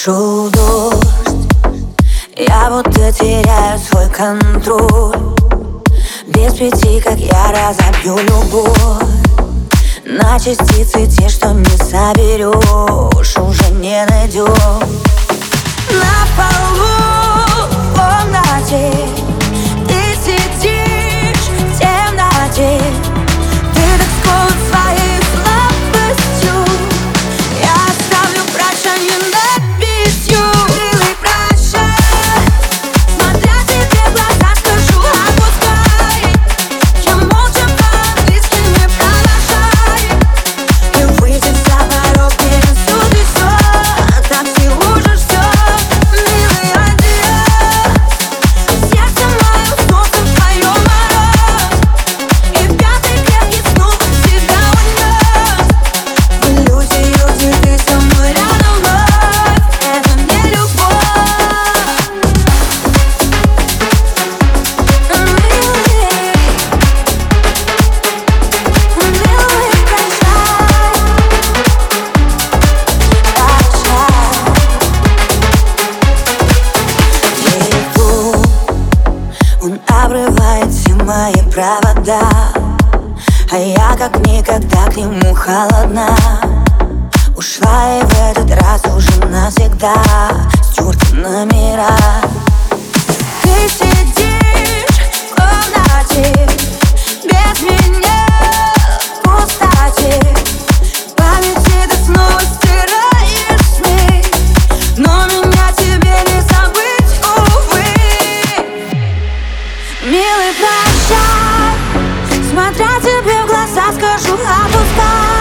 Шел дождь, я будто теряю свой контроль. Без пяти, как я разобью любовь. На частицы те, что обрывает все мои провода А я как никогда к нему холодна. Ушла и в этот раз уже навсегда Стерты номера. Милый, прощай. Смотря тебе в глаза, скажу, отпускай